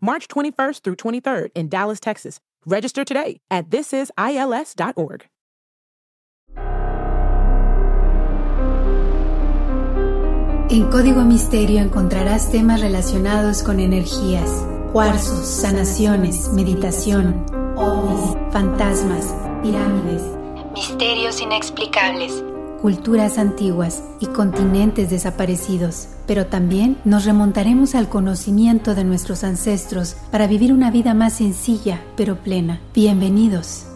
March 21st through 23rd in Dallas, Texas. Register today at thisisils.org. En Código Misterio encontrarás temas relacionados con energías, cuarzos, sanaciones, meditación, ovnis, fantasmas, pirámides, misterios inexplicables, culturas antiguas y continentes desaparecidos. Pero también nos remontaremos al conocimiento de nuestros ancestros para vivir una vida más sencilla pero plena. Bienvenidos.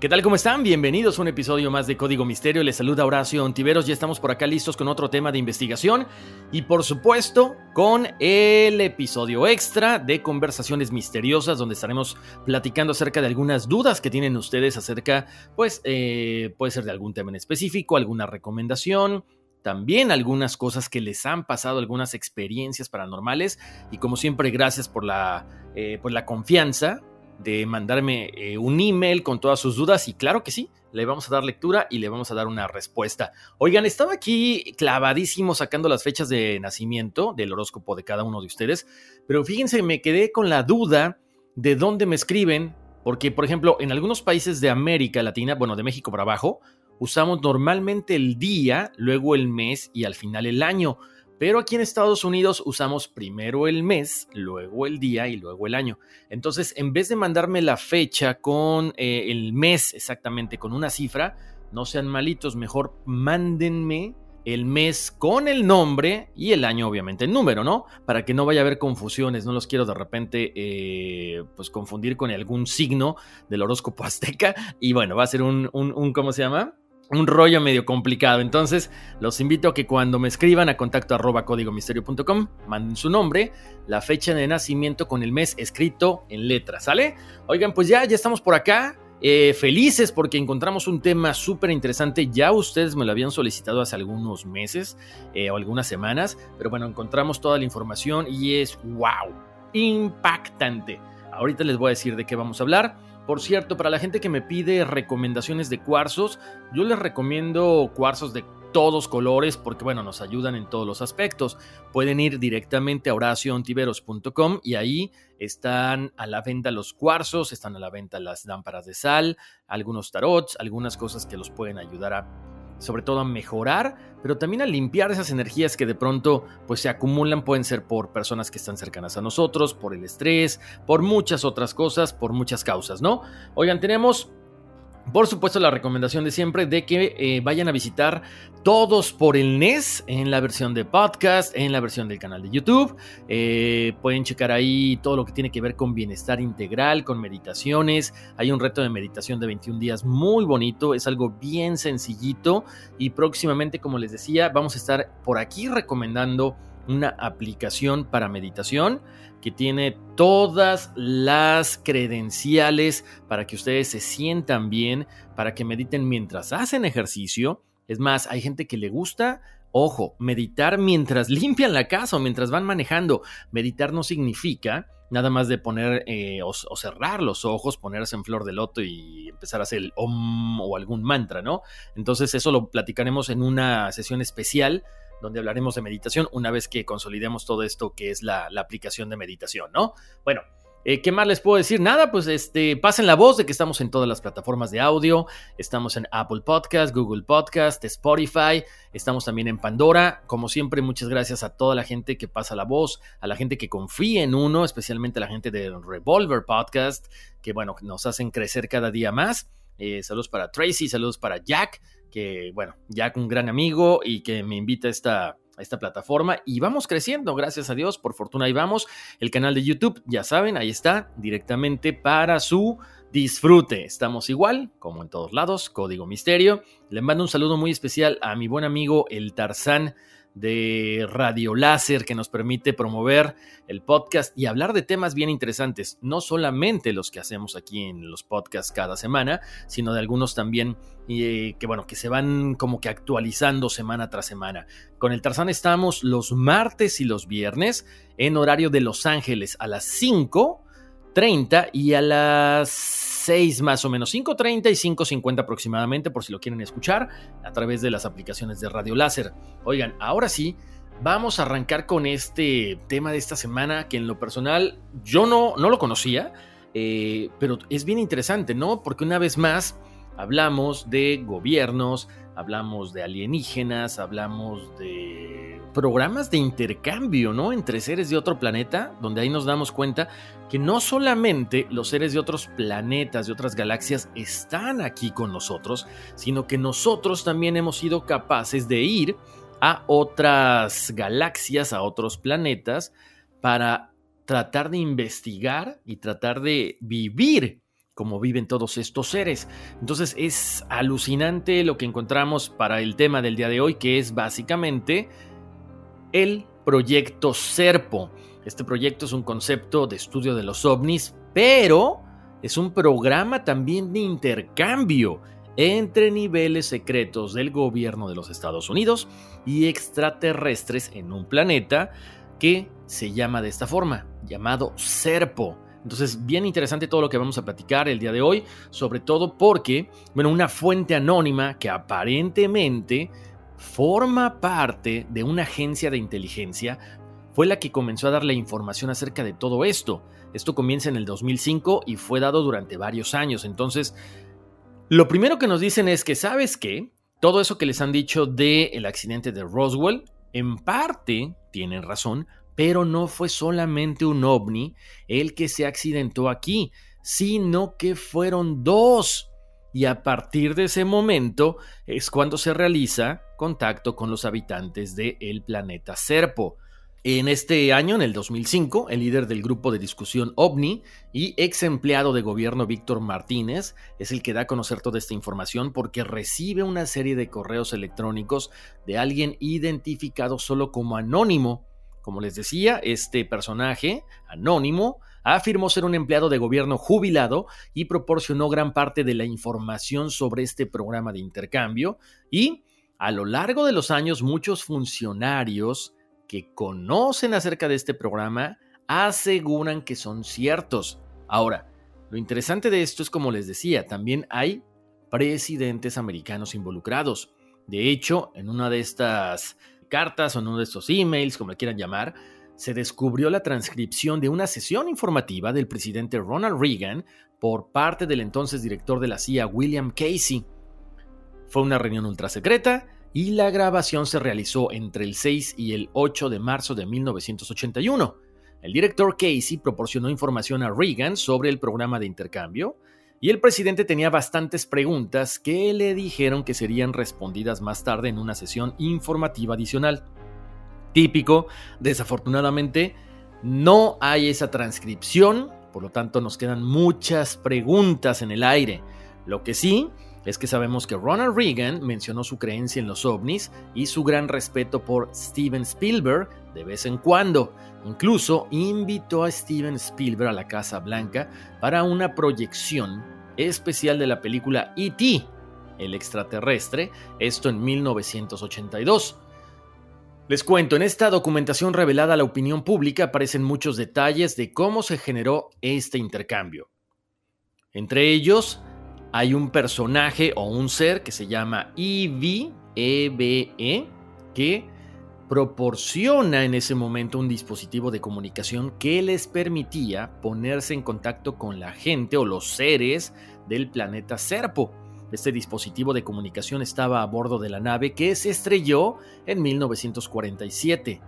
¿Qué tal? ¿Cómo están? Bienvenidos a un episodio más de Código Misterio. Les saluda Horacio Ontiveros. Ya estamos por acá listos con otro tema de investigación y por supuesto con el episodio extra de Conversaciones Misteriosas donde estaremos platicando acerca de algunas dudas que tienen ustedes acerca, pues, eh, puede ser de algún tema en específico, alguna recomendación, también algunas cosas que les han pasado, algunas experiencias paranormales. Y como siempre, gracias por la, eh, por la confianza de mandarme eh, un email con todas sus dudas y claro que sí, le vamos a dar lectura y le vamos a dar una respuesta. Oigan, estaba aquí clavadísimo sacando las fechas de nacimiento del horóscopo de cada uno de ustedes, pero fíjense, me quedé con la duda de dónde me escriben, porque por ejemplo, en algunos países de América Latina, bueno, de México para abajo, usamos normalmente el día, luego el mes y al final el año. Pero aquí en Estados Unidos usamos primero el mes, luego el día y luego el año. Entonces, en vez de mandarme la fecha con eh, el mes exactamente, con una cifra, no sean malitos, mejor mándenme el mes con el nombre y el año obviamente el número, ¿no? Para que no vaya a haber confusiones, no los quiero de repente eh, pues confundir con algún signo del horóscopo azteca y bueno, va a ser un, un, un ¿cómo se llama? Un rollo medio complicado. Entonces, los invito a que cuando me escriban a contacto arroba códigomisterio.com, manden su nombre, la fecha de nacimiento con el mes escrito en letras, ¿sale? Oigan, pues ya, ya estamos por acá. Eh, felices porque encontramos un tema súper interesante. Ya ustedes me lo habían solicitado hace algunos meses eh, o algunas semanas, pero bueno, encontramos toda la información y es wow, impactante. Ahorita les voy a decir de qué vamos a hablar. Por cierto, para la gente que me pide recomendaciones de cuarzos, yo les recomiendo cuarzos de todos colores porque bueno, nos ayudan en todos los aspectos. Pueden ir directamente a horacioontiveros.com y ahí están a la venta los cuarzos, están a la venta las lámparas de sal, algunos tarots, algunas cosas que los pueden ayudar a sobre todo a mejorar, pero también a limpiar esas energías que de pronto pues se acumulan, pueden ser por personas que están cercanas a nosotros, por el estrés, por muchas otras cosas, por muchas causas, ¿no? Oigan, tenemos por supuesto, la recomendación de siempre de que eh, vayan a visitar todos por el NES en la versión de podcast, en la versión del canal de YouTube. Eh, pueden checar ahí todo lo que tiene que ver con bienestar integral, con meditaciones. Hay un reto de meditación de 21 días muy bonito, es algo bien sencillito y próximamente, como les decía, vamos a estar por aquí recomendando una aplicación para meditación que tiene todas las credenciales para que ustedes se sientan bien, para que mediten mientras hacen ejercicio. Es más, hay gente que le gusta, ojo, meditar mientras limpian la casa o mientras van manejando. Meditar no significa nada más de poner eh, o, o, cerrar los ojos, ponerse en flor de loto y empezar a hacer el om o algún mantra, ¿no? Entonces eso lo platicaremos en una sesión especial donde hablaremos de meditación una vez que consolidemos todo esto que es la, aplicación de meditación, ¿no? Bueno, Eh, ¿Qué más les puedo decir? Nada, pues este, pasen la voz de que estamos en todas las plataformas de audio. Estamos en Apple Podcast, Google Podcast, Spotify. Estamos también en Pandora. Como siempre, muchas gracias a toda la gente que pasa la voz, a la gente que confía en uno, especialmente a la gente de Revolver Podcast, que bueno, nos hacen crecer cada día más. Eh, saludos para Tracy, saludos para Jack, que bueno, Jack un gran amigo y que me invita a esta esta plataforma y vamos creciendo, gracias a Dios, por fortuna ahí vamos. El canal de YouTube, ya saben, ahí está, directamente para su disfrute. Estamos igual, como en todos lados, Código Misterio. Le mando un saludo muy especial a mi buen amigo el Tarzán de Radio Láser que nos permite promover el podcast y hablar de temas bien interesantes, no solamente los que hacemos aquí en los podcasts cada semana, sino de algunos también eh, que bueno, que se van como que actualizando semana tras semana. Con el Tarzán estamos los martes y los viernes en horario de Los Ángeles a las 5 30 y a las 6 más o menos, 5.30 y 5.50 aproximadamente, por si lo quieren escuchar, a través de las aplicaciones de Radio Láser. Oigan, ahora sí, vamos a arrancar con este tema de esta semana que en lo personal yo no, no lo conocía, eh, pero es bien interesante, ¿no? Porque una vez más hablamos de gobiernos, hablamos de alienígenas, hablamos de programas de intercambio, ¿no? Entre seres de otro planeta, donde ahí nos damos cuenta que no solamente los seres de otros planetas, de otras galaxias, están aquí con nosotros, sino que nosotros también hemos sido capaces de ir a otras galaxias, a otros planetas, para tratar de investigar y tratar de vivir como viven todos estos seres. Entonces es alucinante lo que encontramos para el tema del día de hoy, que es básicamente el proyecto Serpo. Este proyecto es un concepto de estudio de los ovnis, pero es un programa también de intercambio entre niveles secretos del gobierno de los Estados Unidos y extraterrestres en un planeta que se llama de esta forma, llamado Serpo. Entonces, bien interesante todo lo que vamos a platicar el día de hoy, sobre todo porque, bueno, una fuente anónima que aparentemente forma parte de una agencia de inteligencia fue la que comenzó a dar la información acerca de todo esto. Esto comienza en el 2005 y fue dado durante varios años. Entonces, lo primero que nos dicen es que, ¿sabes qué? Todo eso que les han dicho del el accidente de Roswell, en parte tienen razón, pero no fue solamente un ovni el que se accidentó aquí, sino que fueron dos. Y a partir de ese momento es cuando se realiza contacto con los habitantes del planeta Serpo. En este año, en el 2005, el líder del grupo de discusión OVNI y ex empleado de gobierno Víctor Martínez es el que da a conocer toda esta información porque recibe una serie de correos electrónicos de alguien identificado solo como anónimo como les decía, este personaje, anónimo, afirmó ser un empleado de gobierno jubilado y proporcionó gran parte de la información sobre este programa de intercambio y, a lo largo de los años, muchos funcionarios que conocen acerca de este programa aseguran que son ciertos. Ahora, lo interesante de esto es, como les decía, también hay presidentes americanos involucrados. De hecho, en una de estas cartas o en uno de estos emails, como le quieran llamar, se descubrió la transcripción de una sesión informativa del presidente Ronald Reagan por parte del entonces director de la CIA, William Casey. Fue una reunión ultra secreta y la grabación se realizó entre el 6 y el 8 de marzo de 1981. El director Casey proporcionó información a Reagan sobre el programa de intercambio, y el presidente tenía bastantes preguntas que le dijeron que serían respondidas más tarde en una sesión informativa adicional. Típico, desafortunadamente, no hay esa transcripción, por lo tanto nos quedan muchas preguntas en el aire. Lo que sí es que sabemos que Ronald Reagan mencionó su creencia en los ovnis y su gran respeto por Steven Spielberg de vez en cuando. Incluso invitó a Steven Spielberg a la Casa Blanca para una proyección especial de la película E.T., el extraterrestre, esto en 1982. Les cuento, en esta documentación revelada a la opinión pública aparecen muchos detalles de cómo se generó este intercambio. Entre ellos, hay un personaje o un ser que se llama EVE, EVE, que proporciona en ese momento un dispositivo de comunicación que les permitía ponerse en contacto con la gente o los seres del planeta Serpo. Este dispositivo de comunicación estaba a bordo de la nave que se estrelló en 1947.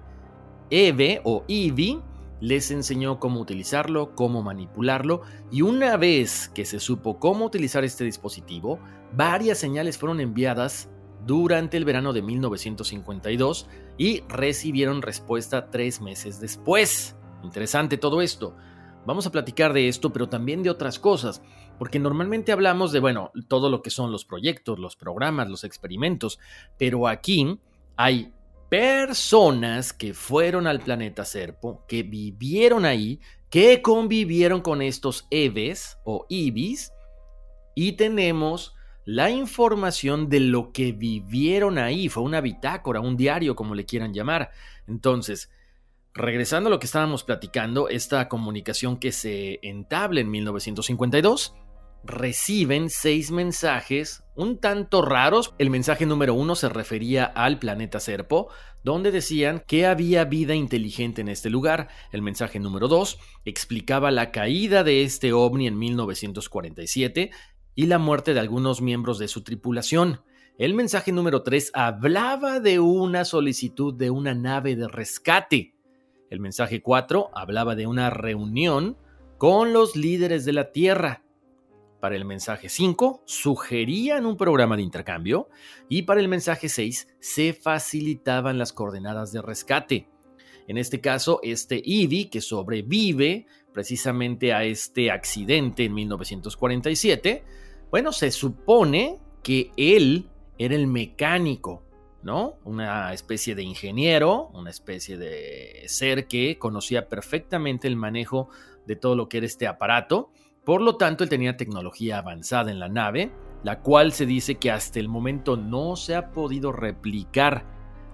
Eve o Ivy les enseñó cómo utilizarlo, cómo manipularlo y una vez que se supo cómo utilizar este dispositivo, varias señales fueron enviadas durante el verano de 1952 y recibieron respuesta tres meses después. Interesante todo esto. Vamos a platicar de esto, pero también de otras cosas, porque normalmente hablamos de, bueno, todo lo que son los proyectos, los programas, los experimentos, pero aquí hay personas que fueron al planeta Serpo, que vivieron ahí, que convivieron con estos Eves o Ibis, y tenemos la información de lo que vivieron ahí. Fue una bitácora, un diario, como le quieran llamar. Entonces, regresando a lo que estábamos platicando, esta comunicación que se entabla en 1952, reciben seis mensajes un tanto raros. El mensaje número uno se refería al planeta Serpo, donde decían que había vida inteligente en este lugar. El mensaje número dos explicaba la caída de este ovni en 1947 y la muerte de algunos miembros de su tripulación. El mensaje número 3 hablaba de una solicitud de una nave de rescate. El mensaje 4 hablaba de una reunión con los líderes de la Tierra. Para el mensaje 5 sugerían un programa de intercambio y para el mensaje 6 se facilitaban las coordenadas de rescate. En este caso, este Ivy, que sobrevive precisamente a este accidente en 1947, bueno, se supone que él era el mecánico, ¿no? Una especie de ingeniero, una especie de ser que conocía perfectamente el manejo de todo lo que era este aparato. Por lo tanto, él tenía tecnología avanzada en la nave, la cual se dice que hasta el momento no se ha podido replicar.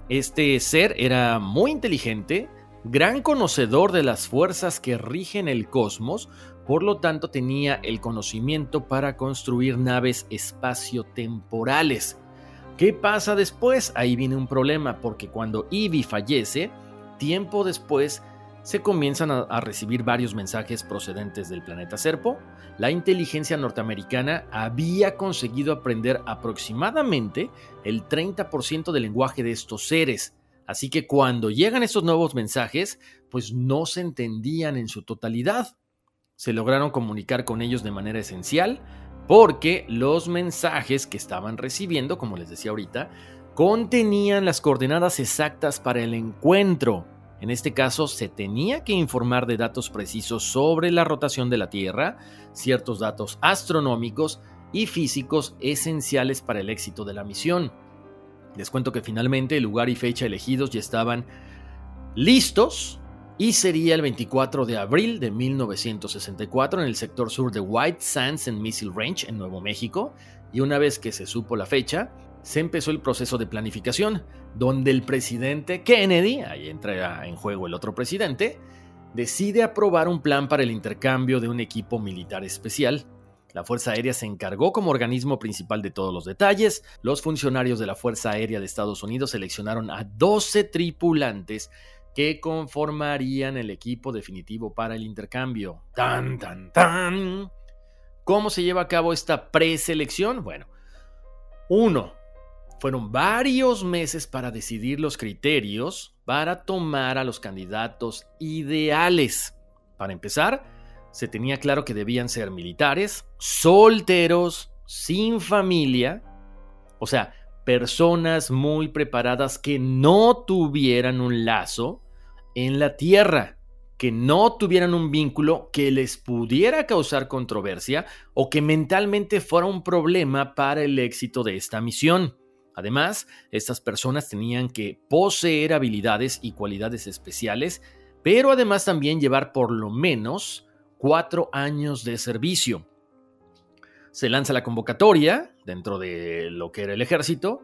Este ser era muy inteligente, gran conocedor de las fuerzas que rigen el cosmos, por lo tanto tenía el conocimiento para construir naves espaciotemporales. ¿Qué pasa después? Ahí viene un problema, porque cuando Ivy fallece, tiempo después se comienzan a, a, recibir varios mensajes procedentes del planeta Serpo. La inteligencia norteamericana había conseguido aprender aproximadamente el 30% del lenguaje de estos seres. Así que cuando llegan estos nuevos mensajes, pues no se entendían en su totalidad. Se lograron comunicar con ellos de manera esencial porque los mensajes que estaban recibiendo, como les decía ahorita, contenían las coordenadas exactas para el encuentro. En este caso, se tenía que informar de datos precisos sobre la rotación de la Tierra, ciertos datos astronómicos y físicos esenciales para el éxito de la misión. Les cuento que finalmente el lugar y fecha elegidos ya estaban listos y sería el 24 de abril de 1964 en el sector sur de White Sands en Missile Range en Nuevo México. Y una vez que se supo la fecha, se empezó el proceso de planificación, donde el presidente Kennedy, ahí entra en juego el otro presidente, decide aprobar un plan para el intercambio de un equipo militar especial la Fuerza Aérea se encargó como organismo principal de todos los detalles. Los funcionarios de la Fuerza Aérea de Estados Unidos seleccionaron a 12 tripulantes que conformarían el equipo definitivo para el intercambio. ¡Tan, tan, tan! ¿Cómo se lleva a cabo esta preselección? Bueno, uno, fueron varios meses para decidir los criterios para tomar a los candidatos ideales. Para empezar, se tenía claro que debían ser militares, solteros, sin familia, o sea, personas muy preparadas que no tuvieran un lazo en la tierra, que no tuvieran un vínculo que les pudiera causar controversia o que mentalmente fuera un problema para el éxito de esta misión. Además, estas personas tenían que poseer habilidades y cualidades especiales, pero además también llevar por lo menos cuatro años de servicio. Se lanza la convocatoria dentro de lo que era el ejército.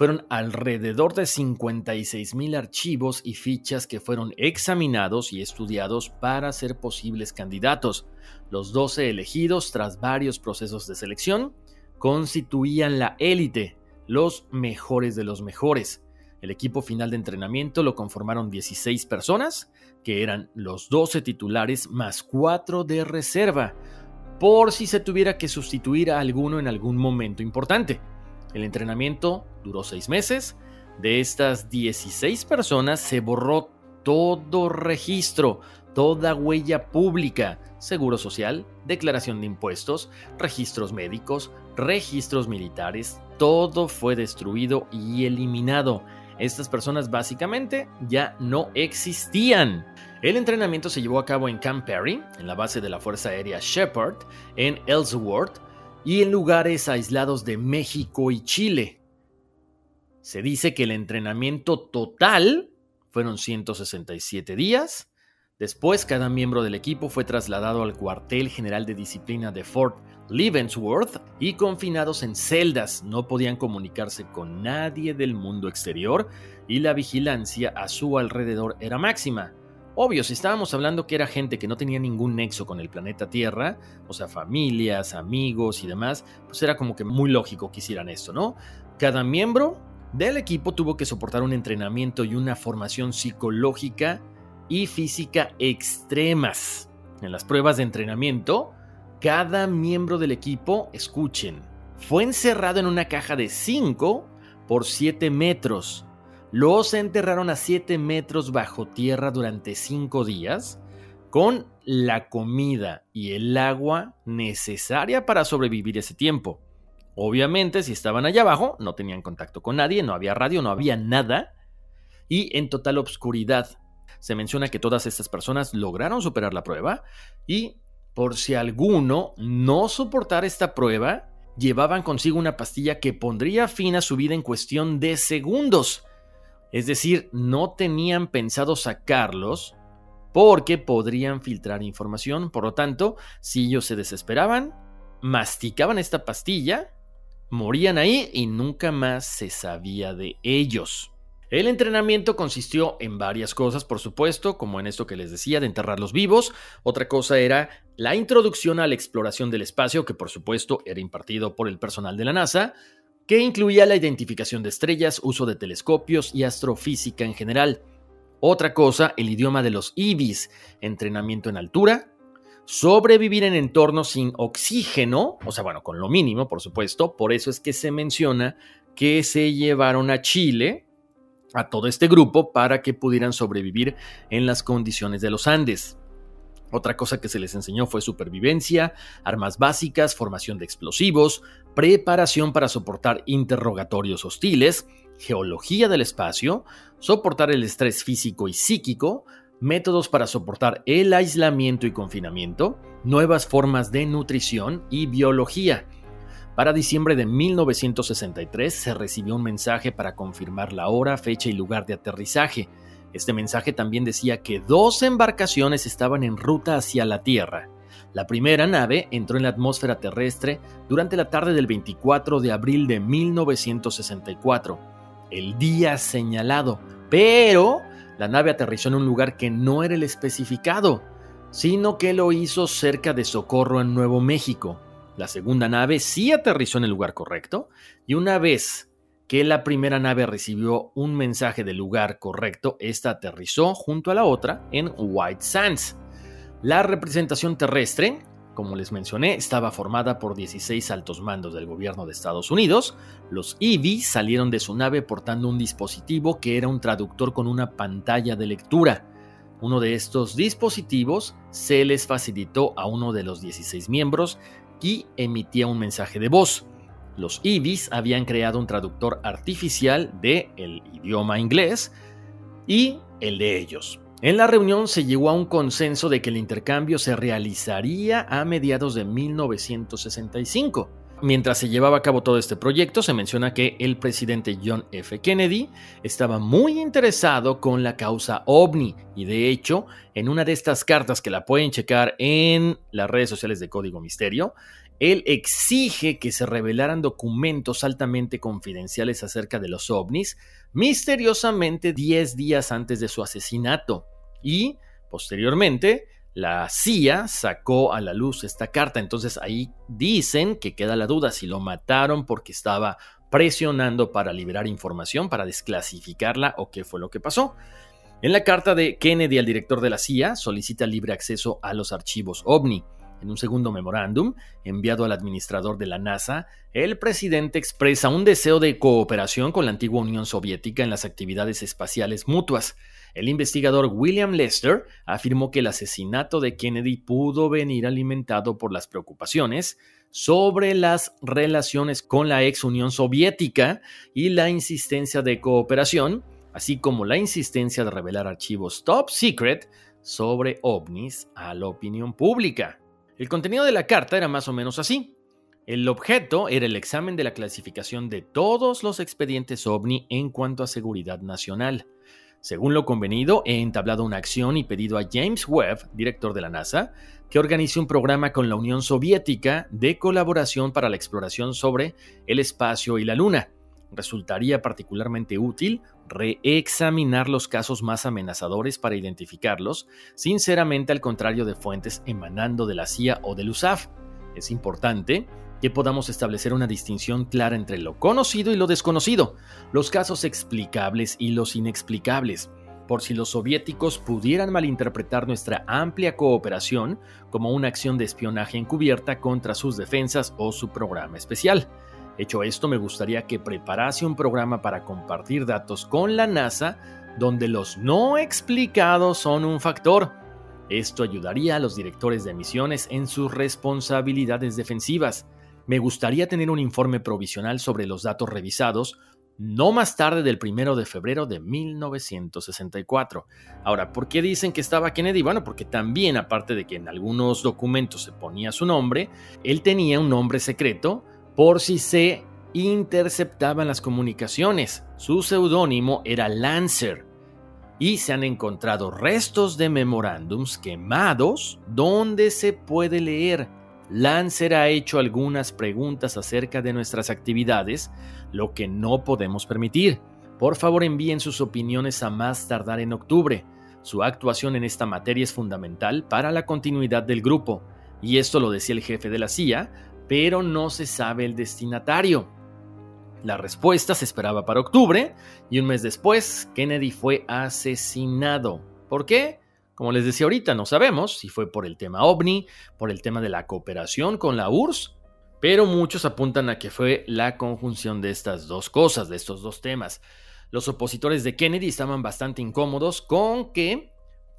Fueron alrededor de 56 mil archivos y fichas que fueron examinados y estudiados para ser posibles candidatos. Los 12 elegidos, tras varios procesos de selección, constituían la élite, los mejores de los mejores. El equipo final de entrenamiento lo conformaron 16 personas, que eran los 12 titulares más 4 de reserva, por si se tuviera que sustituir a alguno en algún momento importante. El entrenamiento duró 6 meses. De estas 16 personas se borró todo registro, toda huella pública, seguro social, declaración de impuestos, registros médicos, registros militares, todo fue destruido y eliminado. Estas personas básicamente ya no existían. El entrenamiento se llevó a cabo en Camp Perry, en la base de la Fuerza Aérea Shepard, en Ellsworth y en lugares aislados de México y Chile. Se dice que el entrenamiento total fueron 167 días. Después, cada miembro del equipo fue trasladado al cuartel general de disciplina de Fort Leavenworth y confinados en celdas. No podían comunicarse con nadie del mundo exterior y la vigilancia a su alrededor era máxima. Obvio, si estábamos hablando que era gente que no tenía ningún nexo con el planeta Tierra, o sea, familias, amigos y demás, pues era como que muy lógico que hicieran esto, ¿no? Cada miembro del equipo tuvo que soportar un entrenamiento y una formación psicológica y física extremas. En las pruebas de entrenamiento, cada miembro del equipo, escuchen, fue encerrado en una caja de 5 por 7 metros. Los enterraron a 7 metros bajo tierra durante 5 días con la comida y el agua necesaria para sobrevivir ese tiempo. Obviamente, si estaban allá abajo, no tenían contacto con nadie, no había radio, no había nada, y en total obscuridad. Se menciona que todas estas personas lograron superar la prueba y por si alguno no soportara esta prueba, llevaban consigo una pastilla que pondría fin a su vida en cuestión de segundos. Es decir, no tenían pensado sacarlos porque podrían filtrar información. Por lo tanto, si ellos se desesperaban, masticaban esta pastilla, morían ahí y nunca más se sabía de ellos. El entrenamiento consistió en varias cosas, por supuesto, como en esto que les decía, de enterrarlos vivos. Otra cosa era la introducción a la exploración del espacio, que por supuesto era impartido por el personal de la NASA, que incluía la identificación de estrellas, uso de telescopios y astrofísica en general. Otra cosa, el idioma de los IBIS, entrenamiento en altura, sobrevivir en entornos sin oxígeno, o sea, bueno, con lo mínimo, por supuesto, por eso es que se menciona que se llevaron a Chile, a todo este grupo para que pudieran sobrevivir en las condiciones de los Andes. Otra cosa que se les enseñó fue supervivencia, armas básicas, formación de explosivos, preparación para soportar interrogatorios hostiles, geología del espacio, soportar el estrés físico y psíquico, métodos para soportar el aislamiento y confinamiento, nuevas formas de nutrición y biología. Para diciembre de 1963 se recibió un mensaje para confirmar la hora, fecha y lugar de aterrizaje. Este mensaje también decía que dos embarcaciones estaban en ruta hacia la Tierra. La primera nave entró en la atmósfera terrestre durante la tarde del 24 de abril de 1964, el día señalado, pero la nave aterrizó en un lugar que no era el especificado, sino que lo hizo cerca de Socorro en Nuevo México. La segunda nave sí aterrizó en el lugar correcto y una vez que la primera nave recibió un mensaje del lugar correcto, esta aterrizó junto a la otra en White Sands. La representación terrestre, como les mencioné, estaba formada por 16 altos mandos del gobierno de Estados Unidos. Los EV salieron de su nave portando un dispositivo que era un traductor con una pantalla de lectura. Uno de estos dispositivos se les facilitó a uno de los 16 miembros y emitía un mensaje de voz. Los IBIS habían creado un traductor artificial de el idioma inglés y el de ellos. En la reunión se llegó a un consenso de que el intercambio se realizaría a mediados de 1965. Mientras se llevaba a cabo todo este proyecto, se menciona que el presidente John F. Kennedy estaba muy interesado con la causa ovni y de hecho, en una de estas cartas que la pueden checar en las redes sociales de Código Misterio, él exige que se revelaran documentos altamente confidenciales acerca de los ovnis misteriosamente 10 días antes de su asesinato y, posteriormente, la CIA sacó a la luz esta carta, entonces ahí dicen que queda la duda si lo mataron porque estaba presionando para liberar información, para desclasificarla o qué fue lo que pasó. En la carta de Kennedy al director de la CIA solicita libre acceso a los archivos OVNI. En un segundo memorándum, enviado al administrador de la NASA, el presidente expresa un deseo de cooperación con la antigua Unión Soviética en las actividades espaciales mutuas. El investigador William Lester afirmó que el asesinato de Kennedy pudo venir alimentado por las preocupaciones sobre las relaciones con la ex Unión Soviética y la insistencia de cooperación, así como la insistencia de revelar archivos top secret sobre ovnis a la opinión pública. El contenido de la carta era más o menos así. El objeto era el examen de la clasificación de todos los expedientes ovni en cuanto a seguridad nacional. Según lo convenido, he entablado una acción y pedido a James Webb, director de la NASA, que organice un programa con la Unión Soviética de colaboración para la exploración sobre el espacio y la Luna. Resultaría particularmente útil reexaminar los casos más amenazadores para identificarlos, sinceramente al contrario de fuentes emanando de la CIA o del USAF. Es importante que podamos establecer una distinción clara entre lo conocido y lo desconocido, los casos explicables y los inexplicables, por si los soviéticos pudieran malinterpretar nuestra amplia cooperación como una acción de espionaje encubierta contra sus defensas o su programa especial. Hecho esto, me gustaría que preparase un programa para compartir datos con la NASA donde los no explicados son un factor. Esto ayudaría a los directores de misiones en sus responsabilidades defensivas. Me gustaría tener un informe provisional sobre los datos revisados no más tarde del 1 de febrero de 1964. Ahora, ¿por qué dicen que estaba Kennedy? Bueno, porque también, aparte de que en algunos documentos se ponía su nombre, él tenía un nombre secreto por si se interceptaban las comunicaciones. Su seudónimo era Lancer. Y se han encontrado restos de memorándums quemados donde se puede leer. Lancer ha hecho algunas preguntas acerca de nuestras actividades, lo que no podemos permitir. Por favor envíen sus opiniones a más tardar en octubre. Su actuación en esta materia es fundamental para la continuidad del grupo. Y esto lo decía el jefe de la CIA, pero no se sabe el destinatario. La respuesta se esperaba para octubre y un mes después Kennedy fue asesinado. ¿Por qué? Como les decía ahorita, no sabemos si fue por el tema ovni, por el tema de la cooperación con la URSS, pero muchos apuntan a que fue la conjunción de estas dos cosas, de estos dos temas. Los opositores de Kennedy estaban bastante incómodos con que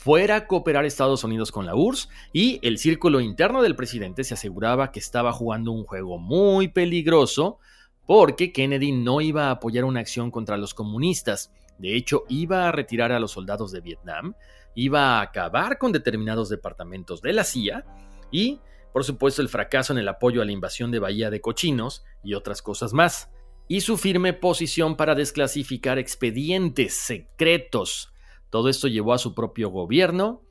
fuera cooperar Estados Unidos con la URSS y el círculo interno del presidente se aseguraba que estaba jugando un juego muy peligroso porque Kennedy no iba a apoyar una acción contra los comunistas. De hecho, iba a retirar a los soldados de Vietnam, iba a acabar con determinados departamentos de la CIA y, por supuesto, el fracaso en el apoyo a la invasión de Bahía de Cochinos y otras cosas más. Y su firme posición para desclasificar expedientes secretos todo esto llevó a su propio gobierno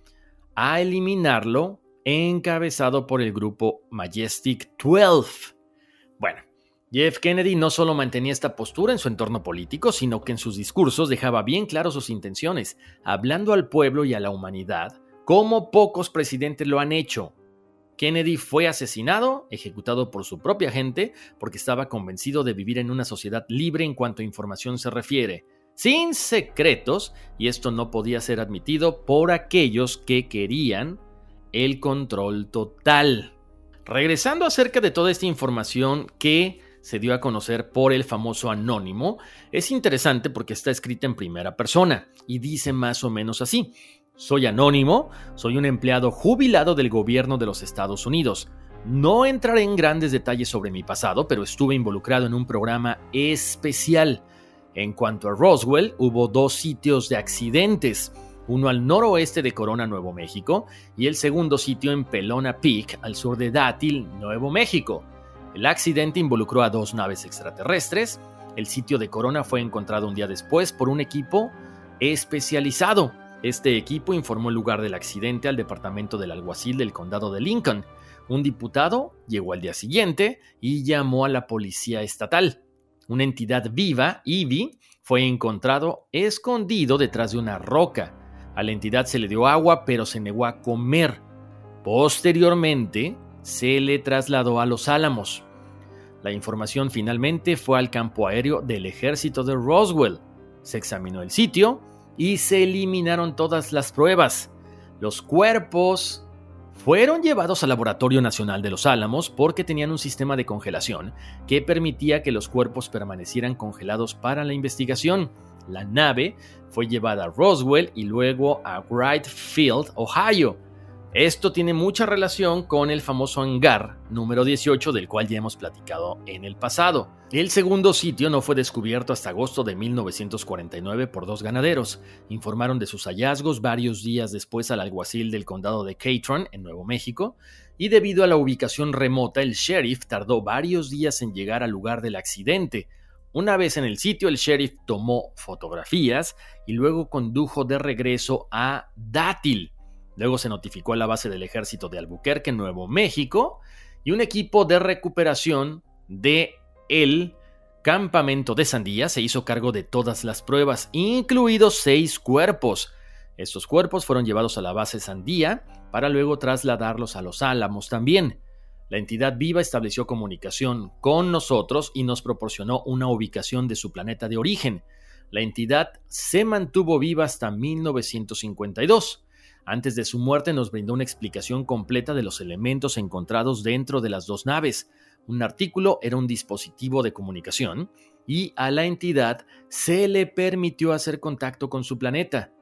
a eliminarlo, encabezado por el grupo Majestic 12. Bueno, Jeff Kennedy no solo mantenía esta postura en su entorno político, sino que en sus discursos dejaba bien claro sus intenciones, hablando al pueblo y a la humanidad, como pocos presidentes lo han hecho. Kennedy fue asesinado, ejecutado por su propia gente, porque estaba convencido de vivir en una sociedad libre en cuanto a información se refiere, sin secretos, y esto no podía ser admitido por aquellos que querían el control total. Regresando acerca de toda esta información que se dio a conocer por el famoso anónimo, es interesante porque está escrita en primera persona y dice más o menos así. Soy anónimo, soy un empleado jubilado del gobierno de los Estados Unidos. No entraré en grandes detalles sobre mi pasado, pero estuve involucrado en un programa especial en cuanto a Roswell, hubo dos sitios de accidentes, uno al noroeste de Corona, Nuevo México, y el segundo sitio en Pelona Peak, al sur de Dátil, Nuevo México. El accidente involucró a dos naves extraterrestres. El sitio de Corona fue encontrado un día después por un equipo especializado. Este equipo informó el lugar del accidente al departamento del alguacil del condado de Lincoln. Un diputado llegó al día siguiente y llamó a la policía estatal una entidad viva, Ivy, fue encontrado escondido detrás de una roca. A la entidad se le dio agua, pero se negó a comer. Posteriormente, se le trasladó a los Álamos. La información finalmente fue al campo aéreo del ejército de Roswell. Se examinó el sitio y se eliminaron todas las pruebas. Los cuerpos fueron llevados al Laboratorio Nacional de los Álamos porque tenían un sistema de congelación que permitía que los cuerpos permanecieran congelados para la investigación. La nave fue llevada a Roswell y luego a Wright Field, Ohio, esto tiene mucha relación con el famoso hangar número 18 del cual ya hemos platicado en el pasado. El segundo sitio no fue descubierto hasta agosto de 1949 por dos ganaderos. Informaron de sus hallazgos varios días después al alguacil del condado de Catron, en Nuevo México, y debido a la ubicación remota, el sheriff tardó varios días en llegar al lugar del accidente. Una vez en el sitio, el sheriff tomó fotografías y luego condujo de regreso a Dátil, Luego se notificó a la base del ejército de Albuquerque, Nuevo México, y un equipo de recuperación de el campamento de Sandía se hizo cargo de todas las pruebas, incluidos seis cuerpos. Estos cuerpos fueron llevados a la base Sandía para luego trasladarlos a los Álamos también. La entidad viva estableció comunicación con nosotros y nos proporcionó una ubicación de su planeta de origen. La entidad se mantuvo viva hasta 1952. Antes de su muerte nos brindó una explicación completa de los elementos encontrados dentro de las dos naves. Un artículo era un dispositivo de comunicación y a la entidad se le permitió hacer contacto con su planeta.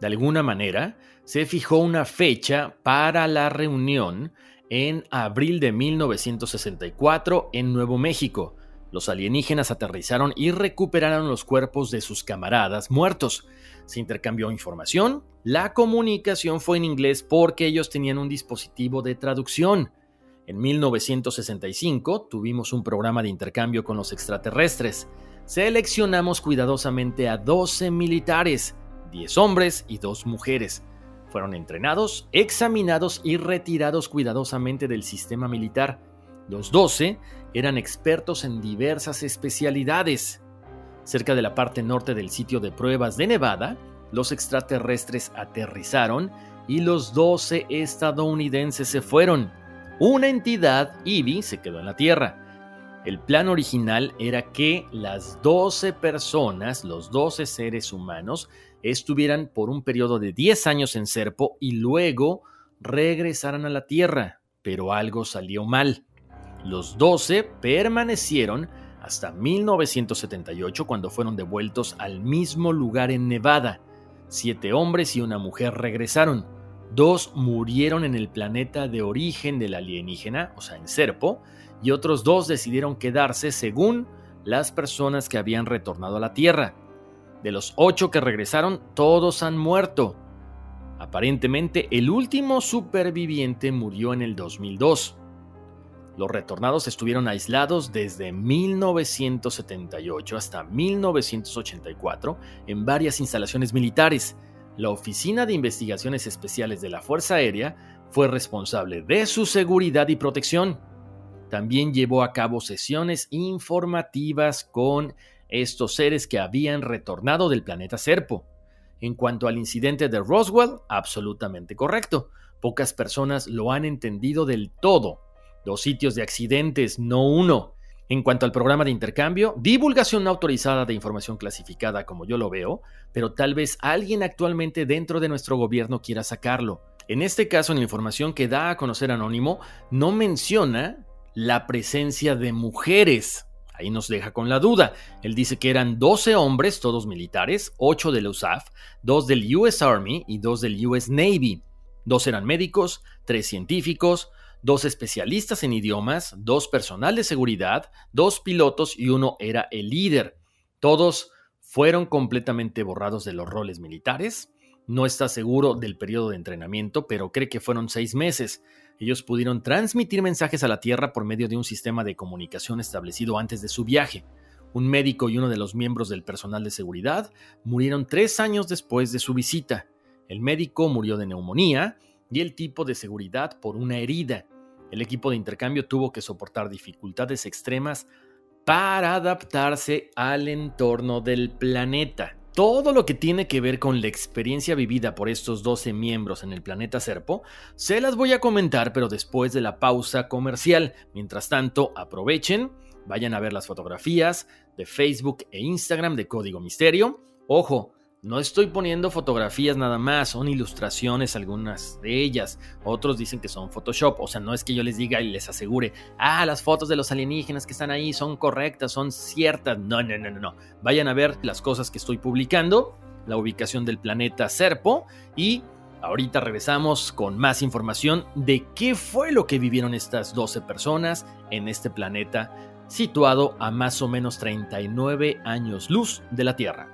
De alguna manera, se fijó una fecha para la reunión en abril de 1964 en Nuevo México. Los alienígenas aterrizaron y recuperaron los cuerpos de sus camaradas muertos. Se intercambió información. La comunicación fue en inglés porque ellos tenían un dispositivo de traducción. En 1965 tuvimos un programa de intercambio con los extraterrestres. Seleccionamos cuidadosamente a 12 militares, 10 hombres y 2 mujeres. Fueron entrenados, examinados y retirados cuidadosamente del sistema militar. Los 12 eran expertos en diversas especialidades. Cerca de la parte norte del sitio de pruebas de Nevada, los extraterrestres aterrizaron y los 12 estadounidenses se fueron. Una entidad, IBI, se quedó en la Tierra. El plan original era que las 12 personas, los 12 seres humanos, estuvieran por un periodo de 10 años en Serpo y luego regresaran a la Tierra, pero algo salió mal. Los 12 permanecieron hasta 1978 cuando fueron devueltos al mismo lugar en Nevada. Siete hombres y una mujer regresaron. Dos murieron en el planeta de origen del alienígena, o sea, en Serpo, y otros dos decidieron quedarse según las personas que habían retornado a la Tierra. De los ocho que regresaron, todos han muerto. Aparentemente, el último superviviente murió en el 2002. Los retornados estuvieron aislados desde 1978 hasta 1984 en varias instalaciones militares. La Oficina de Investigaciones Especiales de la Fuerza Aérea fue responsable de su seguridad y protección. También llevó a cabo sesiones informativas con estos seres que habían retornado del planeta Serpo. En cuanto al incidente de Roswell, absolutamente correcto. Pocas personas lo han entendido del todo dos sitios de accidentes, no uno. En cuanto al programa de intercambio, divulgación no autorizada de información clasificada, como yo lo veo, pero tal vez alguien actualmente dentro de nuestro gobierno quiera sacarlo. En este caso, en la información que da a conocer Anónimo, no menciona la presencia de mujeres. Ahí nos deja con la duda. Él dice que eran 12 hombres, todos militares, 8 del USAF, 2 del US Army y 2 del US Navy. Dos eran médicos, 3 científicos, dos especialistas en idiomas, dos personal de seguridad, dos pilotos y uno era el líder. Todos fueron completamente borrados de los roles militares. No está seguro del periodo de entrenamiento, pero cree que fueron seis meses. Ellos pudieron transmitir mensajes a la Tierra por medio de un sistema de comunicación establecido antes de su viaje. Un médico y uno de los miembros del personal de seguridad murieron tres años después de su visita. El médico murió de neumonía y el tipo de seguridad por una herida. El equipo de intercambio tuvo que soportar dificultades extremas para adaptarse al entorno del planeta. Todo lo que tiene que ver con la experiencia vivida por estos 12 miembros en el planeta Serpo, se las voy a comentar pero después de la pausa comercial. Mientras tanto, aprovechen Vayan a ver las fotografías de Facebook e Instagram de Código Misterio. Ojo, no estoy poniendo fotografías nada más, son ilustraciones algunas de ellas. Otros dicen que son Photoshop, o sea, no es que yo les diga y les asegure, ah, las fotos de los alienígenas que están ahí son correctas, son ciertas. No, no, no, no, no. Vayan a ver las cosas que estoy publicando, la ubicación del planeta Serpo y ahorita regresamos con más información de qué fue lo que vivieron estas 12 personas en este planeta situado a más o menos 39 años luz de la Tierra.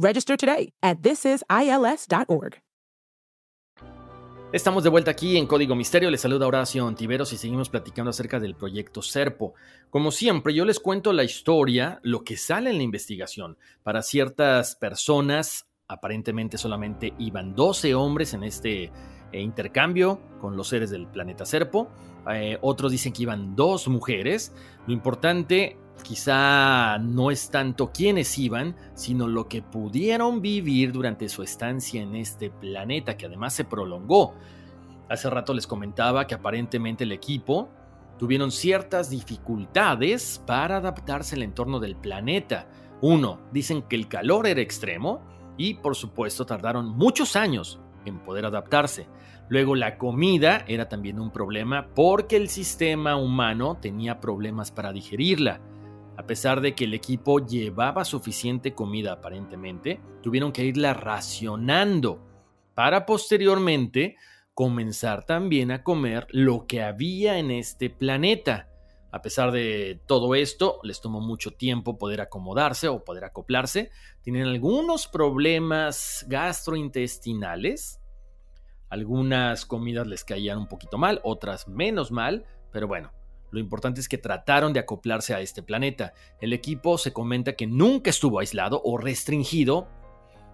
Register today at thisisils.org. Estamos de vuelta aquí en Código Misterio. Les saluda Horacio Antiveros y seguimos platicando acerca del proyecto Serpo. Como siempre, yo les cuento la historia, lo que sale en la investigación. Para ciertas personas, aparentemente solamente iban 12 hombres en este eh, intercambio con los seres del planeta Serpo. Eh, otros dicen que iban dos mujeres. Lo importante quizá no es tanto quiénes iban, sino lo que pudieron vivir durante su estancia en este planeta, que además se prolongó. Hace rato les comentaba que aparentemente el equipo tuvieron ciertas dificultades para adaptarse al entorno del planeta. Uno, dicen que el calor era extremo y por supuesto tardaron muchos años en poder adaptarse. Luego la comida era también un problema porque el sistema humano tenía problemas para digerirla. A pesar de que el equipo llevaba suficiente comida aparentemente, tuvieron que irla racionando para posteriormente comenzar también a comer lo que había en este planeta. A pesar de todo esto, les tomó mucho tiempo poder acomodarse o poder acoplarse. Tienen algunos problemas gastrointestinales. Algunas comidas les caían un poquito mal, otras menos mal, pero bueno, lo importante es que trataron de acoplarse a este planeta. El equipo se comenta que nunca estuvo aislado o restringido.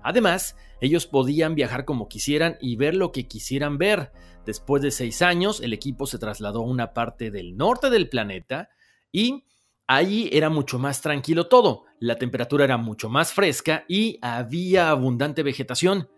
Además, ellos podían viajar como quisieran y ver lo que quisieran ver. Después de seis años, el equipo se trasladó a una parte del norte del planeta y allí era mucho más tranquilo todo. La temperatura era mucho más fresca y había abundante vegetación.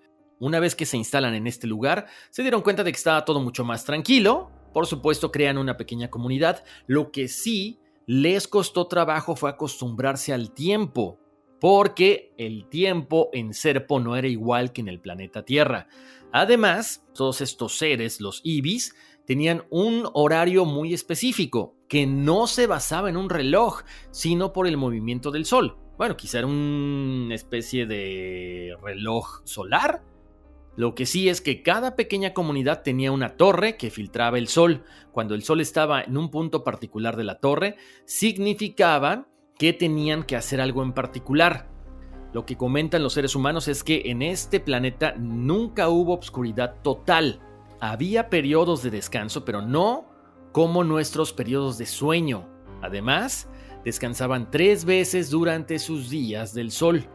Una vez que se instalan en este lugar, se dieron cuenta de que estaba todo mucho más tranquilo, por supuesto, crean una pequeña comunidad. Lo que sí les costó trabajo fue acostumbrarse al tiempo, porque el tiempo en Serpo no era igual que en el planeta Tierra. Además, todos estos seres, los Ibis, tenían un horario muy específico, que no se basaba en un reloj, sino por el movimiento del Sol. Bueno, quizá era una especie de reloj solar, lo que sí es que cada pequeña comunidad tenía una torre que filtraba el sol. Cuando el sol estaba en un punto particular de la torre, significaba que tenían que hacer algo en particular. Lo que comentan los seres humanos es que en este planeta nunca hubo obscuridad total. Había periodos de descanso, pero no como nuestros periodos de sueño. Además, descansaban tres veces durante sus días del sol.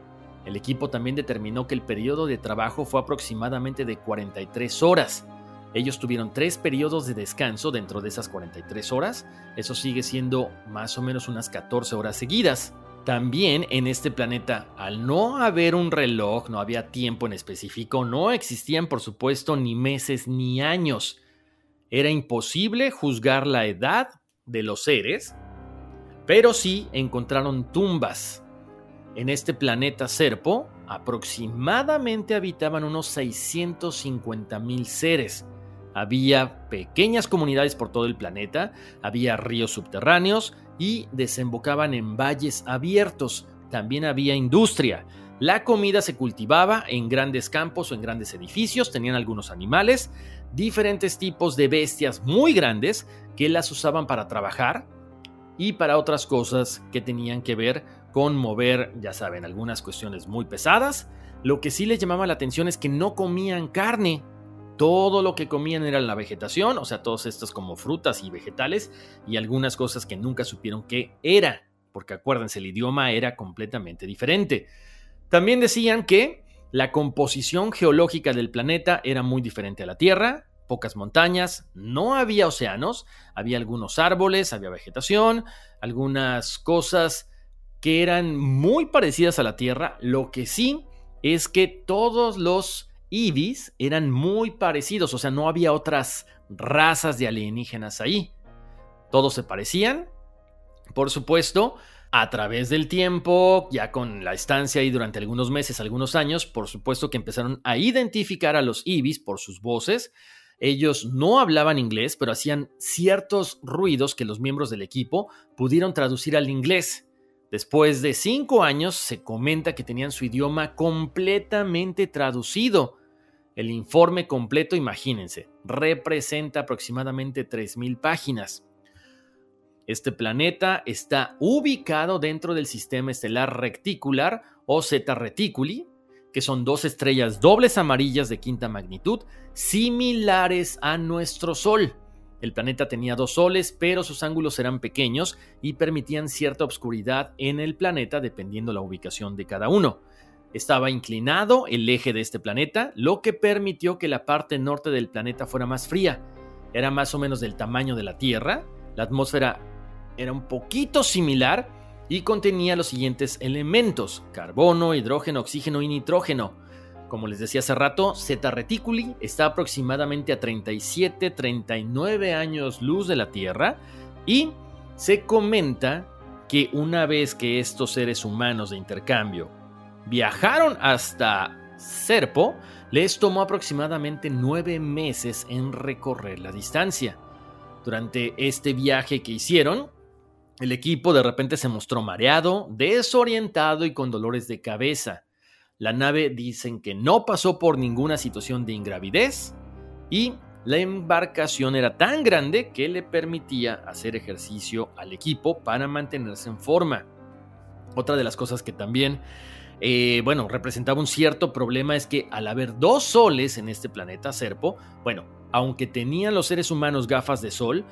El equipo también determinó que el periodo de trabajo fue aproximadamente de 43 horas. Ellos tuvieron tres periodos de descanso dentro de esas 43 horas. Eso sigue siendo más o menos unas 14 horas seguidas. También en este planeta, al no haber un reloj, no había tiempo en específico, no existían por supuesto ni meses ni años. Era imposible juzgar la edad de los seres, pero sí encontraron tumbas en este planeta Serpo, aproximadamente habitaban unos 650 mil seres. Había pequeñas comunidades por todo el planeta, había ríos subterráneos y desembocaban en valles abiertos. También había industria. La comida se cultivaba en grandes campos o en grandes edificios, tenían algunos animales, diferentes tipos de bestias muy grandes que las usaban para trabajar y para otras cosas que tenían que ver con mover, ya saben, algunas cuestiones muy pesadas. Lo que sí les llamaba la atención es que no comían carne. Todo lo que comían era la vegetación, o sea, todos estos como frutas y vegetales y algunas cosas que nunca supieron qué era. porque acuérdense, el idioma era completamente diferente. También decían que la composición geológica del planeta era muy diferente a la Tierra, pocas montañas, no había océanos, había algunos árboles, había vegetación, algunas cosas que eran muy parecidas a la Tierra, lo que sí es que todos los ibis eran muy parecidos, o sea, no había otras razas de alienígenas ahí. Todos se parecían, por supuesto, a través del tiempo, ya con la estancia ahí durante algunos meses, algunos años, por supuesto que empezaron a identificar a los ibis por sus voces, ellos no hablaban inglés, pero hacían ciertos ruidos que los miembros del equipo pudieron traducir al inglés. Después de cinco años, se comenta que tenían su idioma completamente traducido. El informe completo, imagínense, representa aproximadamente 3.000 páginas. Este planeta está ubicado dentro del sistema estelar reticular o Zeta Reticuli, que son dos estrellas dobles amarillas de quinta magnitud, similares a nuestro Sol. El planeta tenía dos soles, pero sus ángulos eran pequeños y permitían cierta obscuridad en el planeta dependiendo la ubicación de cada uno. Estaba inclinado el eje de este planeta, lo que permitió que la parte norte del planeta fuera más fría. Era más o menos del tamaño de la Tierra, la atmósfera era un poquito similar y contenía los siguientes elementos: carbono, hidrógeno, oxígeno y nitrógeno. Como les decía hace rato, Zeta Reticuli está aproximadamente a 37-39 años luz de la Tierra y se comenta que una vez que estos seres humanos de intercambio viajaron hasta Serpo, les tomó aproximadamente nueve meses en recorrer la distancia. Durante este viaje que hicieron, el equipo de repente se mostró mareado, desorientado y con dolores de cabeza. La nave dicen que no pasó por ninguna situación de ingravidez y la embarcación era tan grande que le permitía hacer ejercicio al equipo para mantenerse en forma. Otra de las cosas que también, eh, bueno, representaba un cierto problema es que al haber dos soles en este planeta Serpo, bueno, aunque tenían los seres humanos gafas de sol,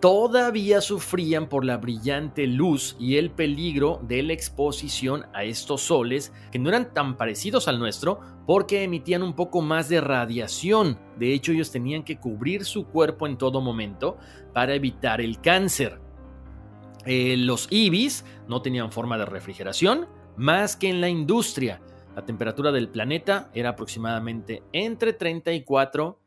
todavía sufrían por la brillante luz y el peligro de la exposición a estos soles que no eran tan parecidos al nuestro porque emitían un poco más de radiación. De hecho, ellos tenían que cubrir su cuerpo en todo momento para evitar el cáncer. Eh, los ibis no tenían forma de refrigeración más que en la industria. La temperatura del planeta era aproximadamente entre 34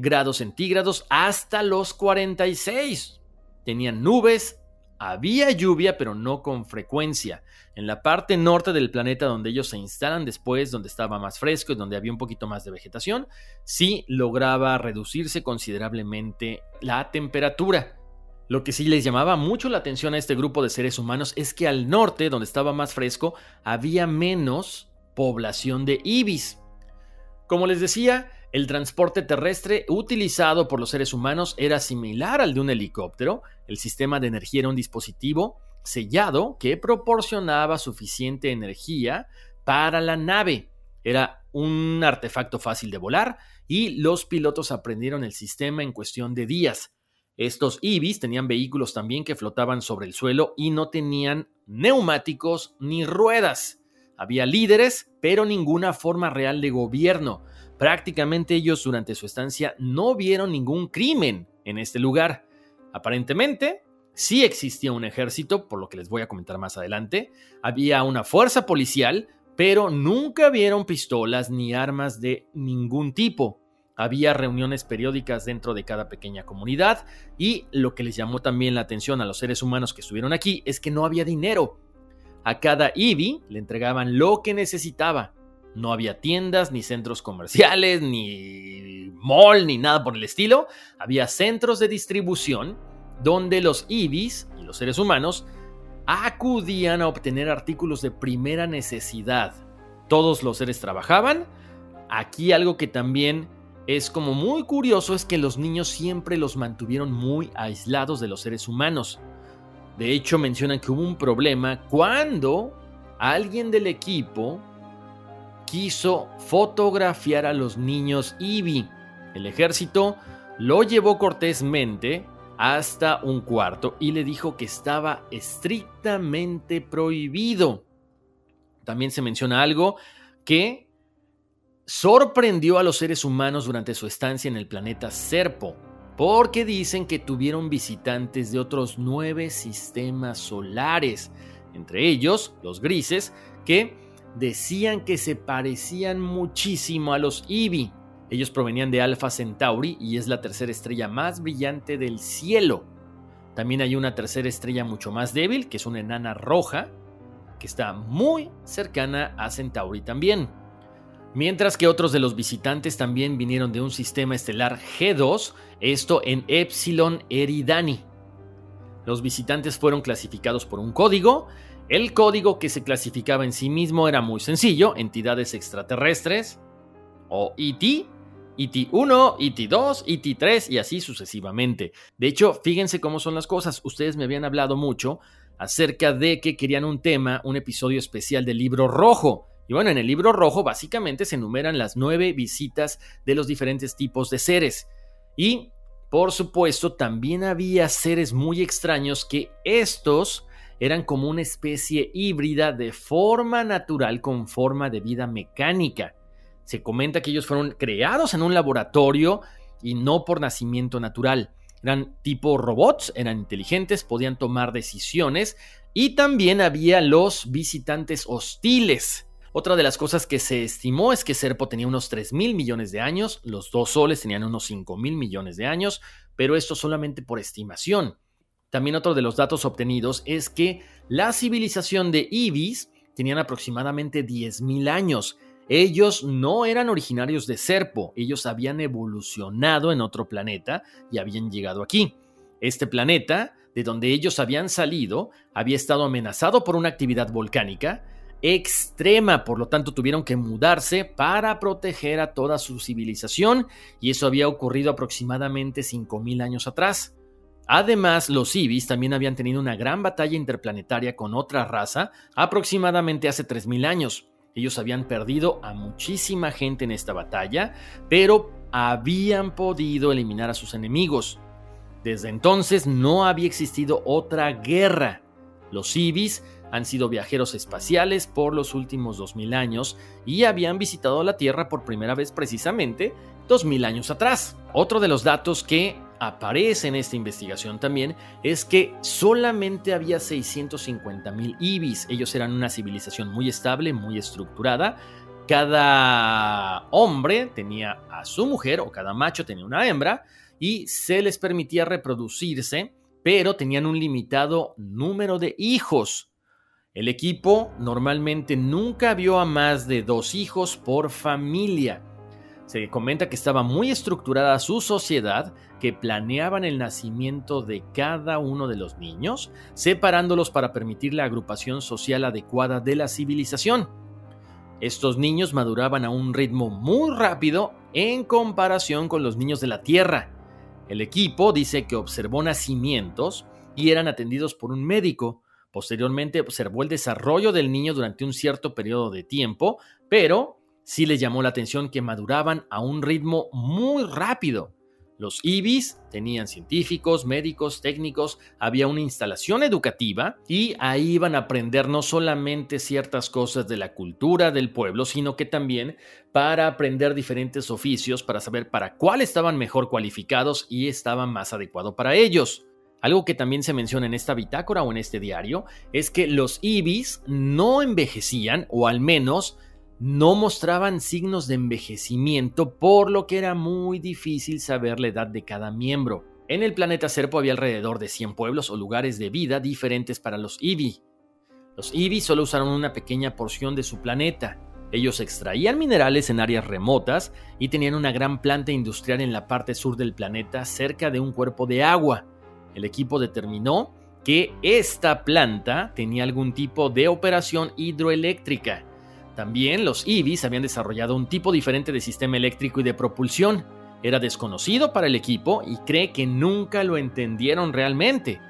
grados centígrados hasta los 46. Tenían nubes, había lluvia, pero no con frecuencia. En la parte norte del planeta donde ellos se instalan después, donde estaba más fresco y donde había un poquito más de vegetación, sí lograba reducirse considerablemente la temperatura. Lo que sí les llamaba mucho la atención a este grupo de seres humanos es que al norte, donde estaba más fresco, había menos población de ibis. Como les decía, el transporte terrestre utilizado por los seres humanos era similar al de un helicóptero. El sistema de energía era un dispositivo sellado que proporcionaba suficiente energía para la nave. Era un artefacto fácil de volar y los pilotos aprendieron el sistema en cuestión de días. Estos IBIS tenían vehículos también que flotaban sobre el suelo y no tenían neumáticos ni ruedas. Había líderes, pero ninguna forma real de gobierno. Prácticamente ellos durante su estancia no vieron ningún crimen en este lugar. Aparentemente, sí existía un ejército, por lo que les voy a comentar más adelante. Había una fuerza policial, pero nunca vieron pistolas ni armas de ningún tipo. Había reuniones periódicas dentro de cada pequeña comunidad y lo que les llamó también la atención a los seres humanos que estuvieron aquí es que no había dinero. A cada IBI le entregaban lo que necesitaba. No había tiendas, ni centros comerciales, ni mall, ni nada por el estilo. Había centros de distribución donde los ibis y los seres humanos acudían a obtener artículos de primera necesidad. Todos los seres trabajaban. Aquí algo que también es como muy curioso es que los niños siempre los mantuvieron muy aislados de los seres humanos. De hecho, mencionan que hubo un problema cuando alguien del equipo quiso fotografiar a los niños Ibi. El ejército lo llevó cortésmente hasta un cuarto y le dijo que estaba estrictamente prohibido. También se menciona algo que sorprendió a los seres humanos durante su estancia en el planeta Serpo, porque dicen que tuvieron visitantes de otros nueve sistemas solares, entre ellos los grises, que decían que se parecían muchísimo a los Ibi. Ellos provenían de Alpha Centauri y es la tercera estrella más brillante del cielo. También hay una tercera estrella mucho más débil, que es una enana roja, que está muy cercana a Centauri también. Mientras que otros de los visitantes también vinieron de un sistema estelar G2, esto en Epsilon Eridani. Los visitantes fueron clasificados por un código. El código que se clasificaba en sí mismo era muy sencillo, entidades extraterrestres, o ET, ET1, ET2, ET3 y así sucesivamente. De hecho, fíjense cómo son las cosas. Ustedes me habían hablado mucho acerca de que querían un tema, un episodio especial del libro rojo. Y bueno, en el libro rojo básicamente se enumeran las nueve visitas de los diferentes tipos de seres. Y, por supuesto, también había seres muy extraños que estos eran como una especie híbrida de forma natural con forma de vida mecánica. Se comenta que ellos fueron creados en un laboratorio y no por nacimiento natural. Eran tipo robots, eran inteligentes, podían tomar decisiones y también había los visitantes hostiles. Otra de las cosas que se estimó es que Serpo tenía unos 3 mil millones de años, los dos soles tenían unos 5 mil millones de años, pero esto solamente por estimación. También otro de los datos obtenidos es que la civilización de Ibis tenían aproximadamente 10 mil años ellos no eran originarios de Serpo, ellos habían evolucionado en otro planeta y habían llegado aquí. Este planeta, de donde ellos habían salido, había estado amenazado por una actividad volcánica extrema, por lo tanto tuvieron que mudarse para proteger a toda su civilización y eso había ocurrido aproximadamente 5.000 años atrás. Además, los Ibis también habían tenido una gran batalla interplanetaria con otra raza aproximadamente hace 3.000 años. Ellos habían perdido a muchísima gente en esta batalla, pero habían podido eliminar a sus enemigos. Desde entonces no había existido otra guerra. Los Ibis han sido viajeros espaciales por los últimos 2000 años y habían visitado la Tierra por primera vez precisamente 2000 años atrás. Otro de los datos que aparece en esta investigación también es que solamente había 650 mil ibis. Ellos eran una civilización muy estable, muy estructurada. Cada hombre tenía a su mujer o cada macho tenía una hembra y se les permitía reproducirse, pero tenían un limitado número de hijos. El equipo normalmente nunca vio a más de dos hijos por familia. Se comenta que estaba muy estructurada su sociedad, que planeaban el nacimiento de cada uno de los niños, separándolos para permitir la agrupación social adecuada de la civilización. Estos niños maduraban a un ritmo muy rápido en comparación con los niños de la Tierra. El equipo dice que observó nacimientos y eran atendidos por un médico. Posteriormente observó el desarrollo del niño durante un cierto periodo de tiempo, pero sí les llamó la atención que maduraban a un ritmo muy rápido. Los IBIS tenían científicos, médicos, técnicos, había una instalación educativa y ahí iban a aprender no solamente ciertas cosas de la cultura del pueblo, sino que también para aprender diferentes oficios, para saber para cuál estaban mejor cualificados y estaban más adecuado para ellos. Algo que también se menciona en esta bitácora o en este diario es que los IBIS no envejecían, o al menos no mostraban signos de envejecimiento, por lo que era muy difícil saber la edad de cada miembro. En el planeta Serpo había alrededor de 100 pueblos o lugares de vida diferentes para los Ibi. Los Ibi solo usaron una pequeña porción de su planeta. Ellos extraían minerales en áreas remotas y tenían una gran planta industrial en la parte sur del planeta cerca de un cuerpo de agua. El equipo determinó que esta planta tenía algún tipo de operación hidroeléctrica también los Ibis habían desarrollado un tipo diferente de sistema eléctrico y de propulsión. Era desconocido para el equipo y cree que nunca lo entendieron realmente.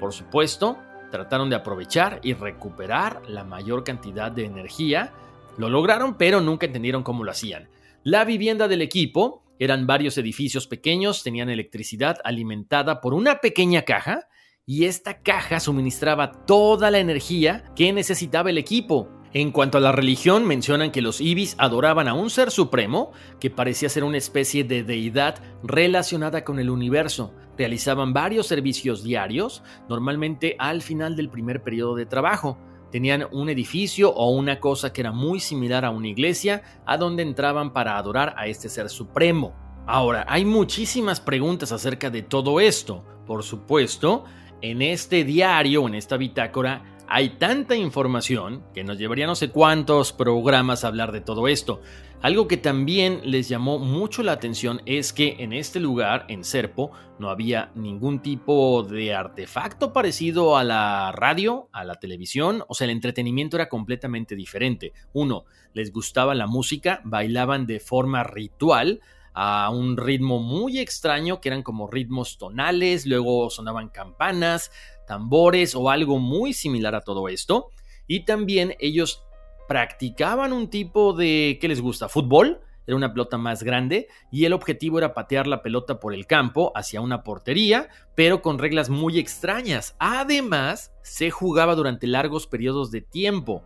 Por supuesto, trataron de aprovechar y recuperar la mayor cantidad de energía. Lo lograron, pero nunca entendieron cómo lo hacían. La vivienda del equipo Eran varios edificios pequeños, tenían electricidad alimentada por una pequeña caja y esta caja suministraba toda la energía que necesitaba el equipo. En cuanto a la religión, mencionan que los ibis adoraban a un ser supremo que parecía ser una especie de deidad relacionada con el universo. Realizaban varios servicios diarios, normalmente al final del primer periodo de trabajo. Tenían un edificio o una cosa que era muy similar a una iglesia, a donde entraban para adorar a este ser supremo. Ahora, hay muchísimas preguntas acerca de todo esto. Por supuesto, en este diario, en esta bitácora, hay tanta información que nos llevaría no sé cuántos programas a hablar de todo esto. Algo que también les llamó mucho la atención es que en este lugar, en Serpo, no había ningún tipo de artefacto parecido a la radio, a la televisión, o sea, el entretenimiento era completamente diferente. Uno, les gustaba la música, bailaban de forma ritual, a un ritmo muy extraño que eran como ritmos tonales, luego sonaban campanas, tambores o algo muy similar a todo esto. Y también ellos practicaban un tipo de, ¿qué les gusta? Fútbol. Era una pelota más grande y el objetivo era patear la pelota por el campo hacia una portería, pero con reglas muy extrañas. Además, se jugaba durante largos periodos de tiempo.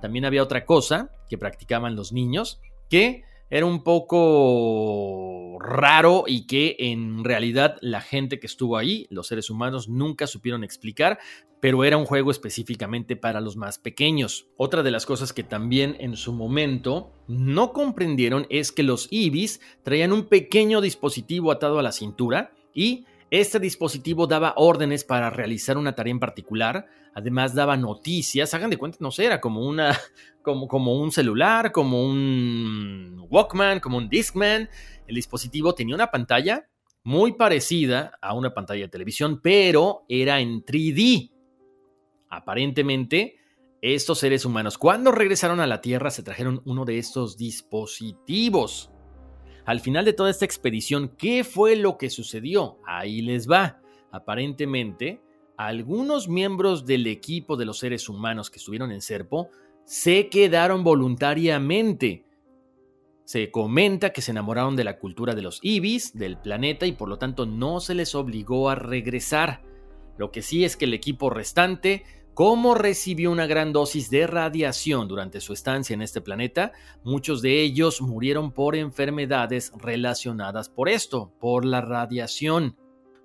También había otra cosa que practicaban los niños, que era un poco raro y que en realidad la gente que estuvo ahí, los seres humanos, nunca supieron explicar, pero era un juego específicamente para los más pequeños. Otra de las cosas que también en su momento no comprendieron es que los ibis traían un pequeño dispositivo atado a la cintura y este dispositivo daba órdenes para realizar una tarea en particular, además daba noticias, hagan de cuenta, no sé, era como una como, como un celular, como un Walkman, como un Discman. El dispositivo tenía una pantalla muy parecida a una pantalla de televisión, pero era en 3D. Aparentemente, estos seres humanos, cuando regresaron a la Tierra, se trajeron uno de estos dispositivos. Al final de toda esta expedición, ¿qué fue lo que sucedió? Ahí les va. Aparentemente, algunos miembros del equipo de los seres humanos que estuvieron en Serpo se quedaron voluntariamente. Se comenta que se enamoraron de la cultura de los ibis, del planeta, y por lo tanto no se les obligó a regresar. Lo que sí es que el equipo restante como recibió una gran dosis de radiación durante su estancia en este planeta, muchos de ellos murieron por enfermedades relacionadas por esto, por la radiación.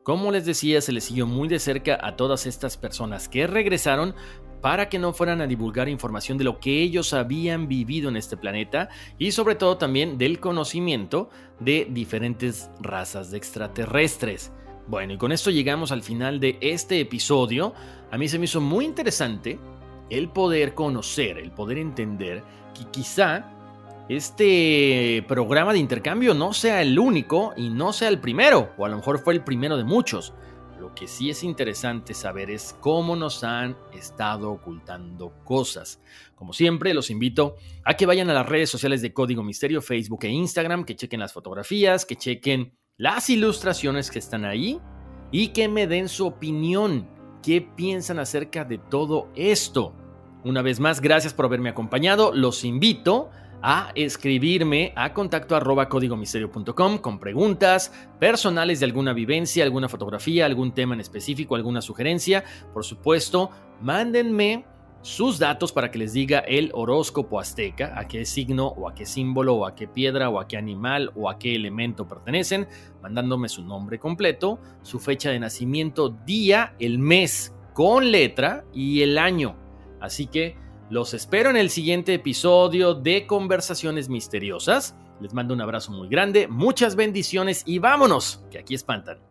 Como les decía, se les siguió muy de cerca a todas estas personas que regresaron para que no fueran a divulgar información de lo que ellos habían vivido en este planeta y sobre todo también del conocimiento de diferentes razas de extraterrestres. Bueno, y con esto llegamos al final de este episodio. A mí se me hizo muy interesante el poder conocer, el poder entender que quizá este programa de intercambio no sea el único y no sea el primero, o a lo mejor fue el primero de muchos. Lo que sí es interesante saber es cómo nos han estado ocultando cosas. Como siempre, los invito a que vayan a las redes sociales de Código Misterio, Facebook e Instagram, que chequen las fotografías, que chequen las ilustraciones que están ahí y que me den su opinión. ¿Qué piensan acerca de todo esto? Una vez más, gracias por haberme acompañado. Los invito a escribirme a contacto arroba códigomisterio.com con preguntas personales de alguna vivencia, alguna fotografía, algún tema en específico, alguna sugerencia. Por supuesto, mándenme sus datos para que les diga el horóscopo azteca, a qué signo o a qué símbolo o a qué piedra o a qué animal o a qué elemento pertenecen, mandándome su nombre completo, su fecha de nacimiento, día, el mes con letra y el año. Así que los espero en el siguiente episodio de Conversaciones Misteriosas. Les mando un abrazo muy grande, muchas bendiciones y vámonos, que aquí espantan.